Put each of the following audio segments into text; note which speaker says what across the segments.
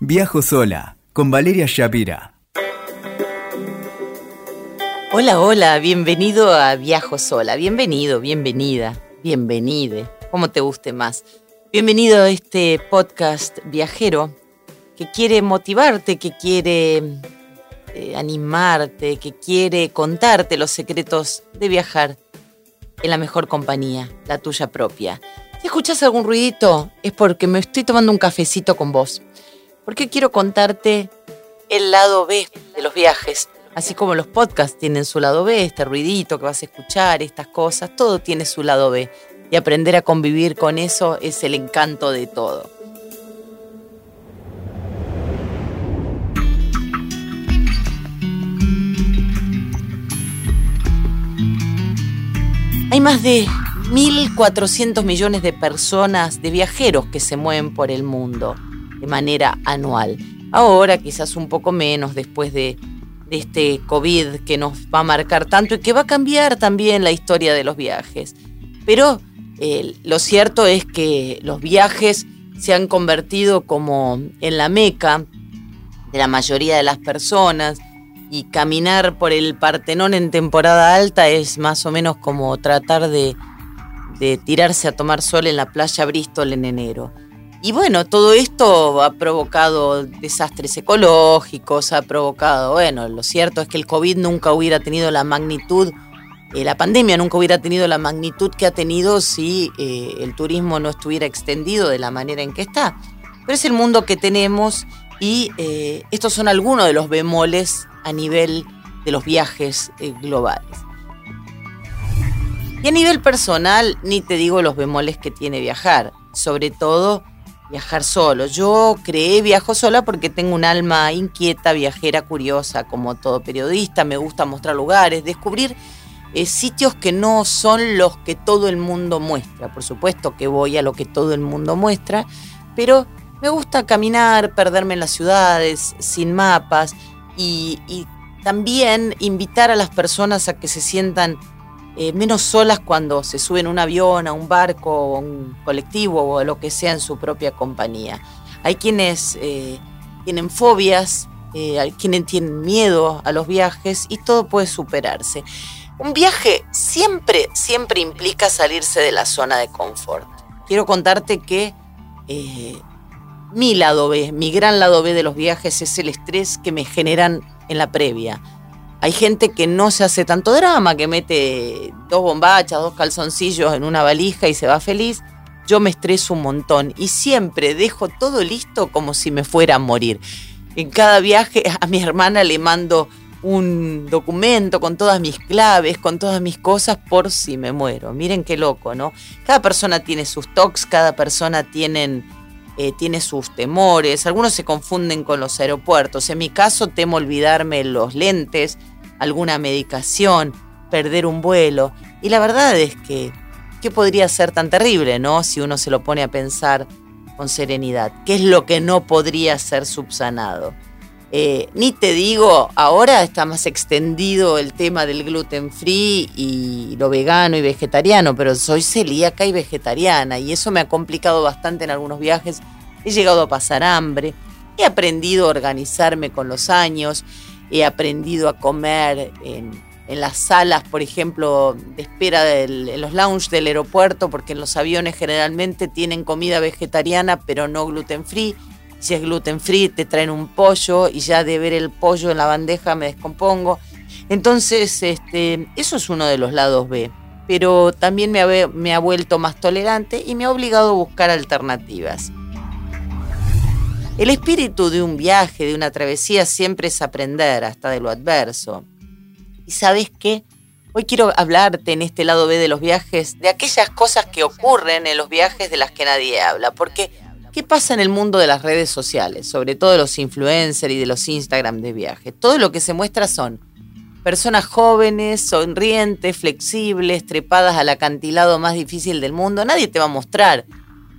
Speaker 1: Viajo sola con Valeria Shapira.
Speaker 2: Hola, hola, bienvenido a Viajo sola. Bienvenido, bienvenida, bienvenide, como te guste más. Bienvenido a este podcast viajero que quiere motivarte, que quiere eh, animarte, que quiere contarte los secretos de viajar en la mejor compañía, la tuya propia. Si escuchas algún ruidito es porque me estoy tomando un cafecito con vos. Porque quiero contarte el lado B de los viajes. Así como los podcasts tienen su lado B, este ruidito que vas a escuchar, estas cosas, todo tiene su lado B. Y aprender a convivir con eso es el encanto de todo. Hay más de 1.400 millones de personas, de viajeros que se mueven por el mundo de manera anual. Ahora quizás un poco menos después de, este COVID que nos va a marcar tanto y que va a cambiar también la historia de los viajes. Pero eh, lo cierto es que los viajes se han convertido como en la meca de la mayoría de las personas y caminar por el Partenón en temporada alta es más o menos como tratar de, tirarse a tomar sol en la playa Bristol en enero. Y bueno, todo esto ha provocado desastres ecológicos, ha provocado, bueno, lo cierto es que el COVID nunca hubiera tenido la magnitud, eh, la pandemia nunca hubiera tenido la magnitud que ha tenido si eh, el turismo no estuviera extendido de la manera en que está. Pero es el mundo que tenemos y eh, estos son algunos de los bemoles a nivel de los viajes globales. Y a nivel personal, ni te digo los bemoles que tiene viajar, sobre todo viajar solo. Yo creé Viajo sola porque tengo un alma inquieta, viajera, curiosa, como todo periodista, me gusta mostrar lugares, descubrir eh, sitios que no son los que todo el mundo muestra. Por supuesto que voy a lo que todo el mundo muestra, pero me gusta caminar, perderme en las ciudades, sin mapas, y, también invitar a las personas a que se sientan eh, menos solas cuando se suben a un avión, a un barco, o un colectivo o lo que sea en su propia compañía. Hay quienes eh, tienen fobias, eh, hay quienes tienen miedo a los viajes y todo puede superarse. Un viaje siempre, siempre implica salirse de la zona de confort. Quiero contarte que mi lado B, mi gran lado B de los viajes es el estrés que me generan en la previa. Hay gente que no se hace tanto drama, que mete dos bombachas, dos calzoncillos en una valija y se va feliz. Yo me estreso un montón y siempre dejo todo listo como si me fuera a morir. En cada viaje a mi hermana le mando un documento con todas mis claves, con todas mis cosas por si me muero. Miren qué loco, ¿no? Cada persona tiene sus tocs, cada persona tiene eh, tiene sus temores, algunos se confunden con los aeropuertos. En mi caso temo olvidarme los lentes, alguna medicación, perder un vuelo. Y la verdad es que, ¿qué podría ser tan terrible, no? Si uno se lo pone a pensar con serenidad. ¿Qué es lo que no podría ser subsanado? Eh, ni te digo, ahora está más extendido el tema del gluten free y lo vegano y vegetariano, pero soy celíaca y vegetariana y eso me ha complicado bastante en algunos viajes. He llegado a pasar hambre, he aprendido a organizarme con los años, he aprendido a comer en, las salas, por ejemplo, de espera en los lounges del aeropuerto, porque los aviones generalmente tienen comida vegetariana, pero no gluten free si es gluten free, te traen un pollo y ya de ver el pollo en la bandeja me descompongo. Entonces, este, eso es uno de los lados B. Pero también me ha, me ha vuelto más tolerante y me ha obligado a buscar alternativas. El espíritu de un viaje, de una travesía, siempre es aprender hasta de lo adverso. ¿Y sabes qué? Hoy quiero hablarte en este lado B de los viajes de aquellas cosas que ocurren en los viajes de las que nadie habla, porque ¿Qué pasa en el mundo de las redes sociales? Sobre todo de los influencers y de los Instagram de viaje. Todo lo que se muestra son personas jóvenes, sonrientes, flexibles, trepadas al acantilado más difícil del mundo. Nadie te va a mostrar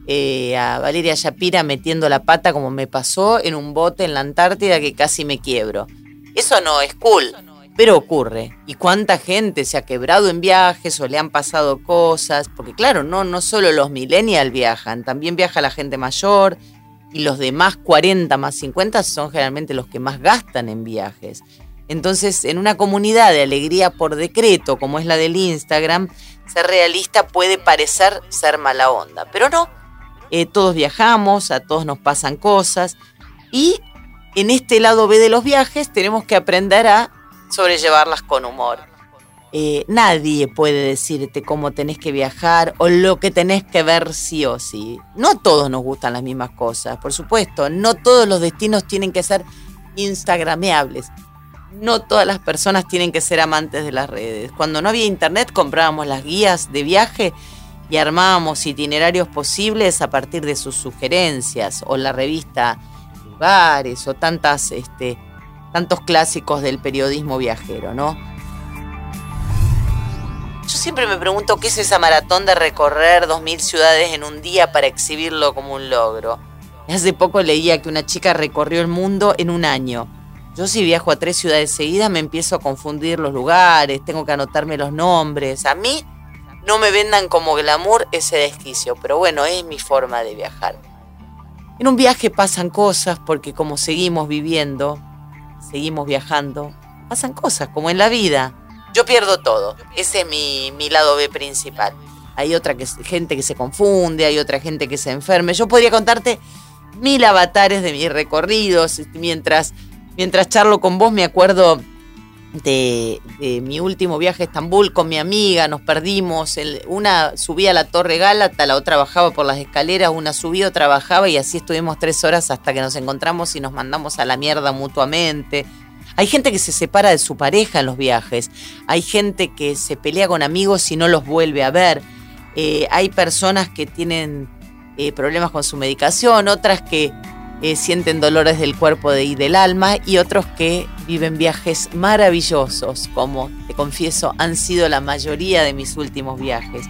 Speaker 2: eh, a Valeria Shapira metiendo la pata como me pasó en un bote en la Antártida que casi me quiebro. Eso no es cool. Pero ocurre. ¿Y cuánta gente se ha quebrado en viajes o le han pasado cosas? Porque claro, no, no solo los millennials viajan, también viaja la gente mayor, y los demás 40 más 50 son generalmente los que más gastan en viajes. Entonces, en una comunidad de alegría por decreto, como es la del Instagram, ser realista puede parecer ser mala onda, pero no. Eh, todos viajamos, a todos nos pasan cosas y en este lado B de los viajes tenemos que aprender a sobrellevarlas con humor. Eh, nadie puede decirte cómo tenés que viajar o lo que tenés que ver sí o sí. No a todos nos gustan las mismas cosas, por supuesto. No todos los destinos tienen que ser instagrameables. No todas las personas tienen que ser amantes de las redes. Cuando no había internet comprábamos las guías de viaje y armábamos itinerarios posibles a partir de sus sugerencias o la revista Lugares o tantas, este, tantos clásicos del periodismo viajero, ¿no? Yo siempre me pregunto qué es esa maratón de recorrer 2.000 ciudades en un día para exhibirlo como un logro. Hace poco leía que una chica recorrió el mundo en un año. Yo si viajo a tres ciudades seguidas me empiezo a confundir los lugares, tengo que anotarme los nombres. A mí no me vendan como glamour ese desquicio, pero bueno, es mi forma de viajar. En un viaje pasan cosas porque como seguimos viviendo, seguimos viajando, pasan cosas como en la vida. Yo pierdo todo, ese es mi, mi lado B principal. Hay otra que, gente que se confunde, hay otra gente que se enferme. Yo podría contarte mil avatares de mis recorridos mientras Mientras charlo con vos me acuerdo de, mi último viaje a Estambul con mi amiga, nos perdimos, una subía a la Torre Gálata, la otra bajaba por las escaleras, una subía, otra bajaba y así estuvimos tres horas hasta que nos encontramos y nos mandamos a la mierda mutuamente. Hay gente que se separa de su pareja en los viajes, hay gente que se pelea con amigos y no los vuelve a ver, eh, hay personas que tienen eh, problemas con su medicación, otras que eh, sienten dolores del cuerpo y del alma y otros que viven viajes maravillosos, como te confieso han sido la mayoría de mis últimos viajes.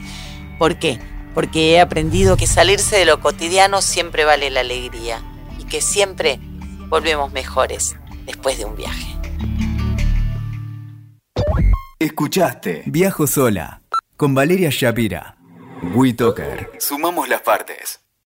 Speaker 2: ¿Por qué? Porque he aprendido que salirse de lo cotidiano siempre vale la alegría y que siempre volvemos mejores después de un viaje.
Speaker 1: Escuchaste Viajo sola con Valeria Shapira. WeToker. Sumamos las partes.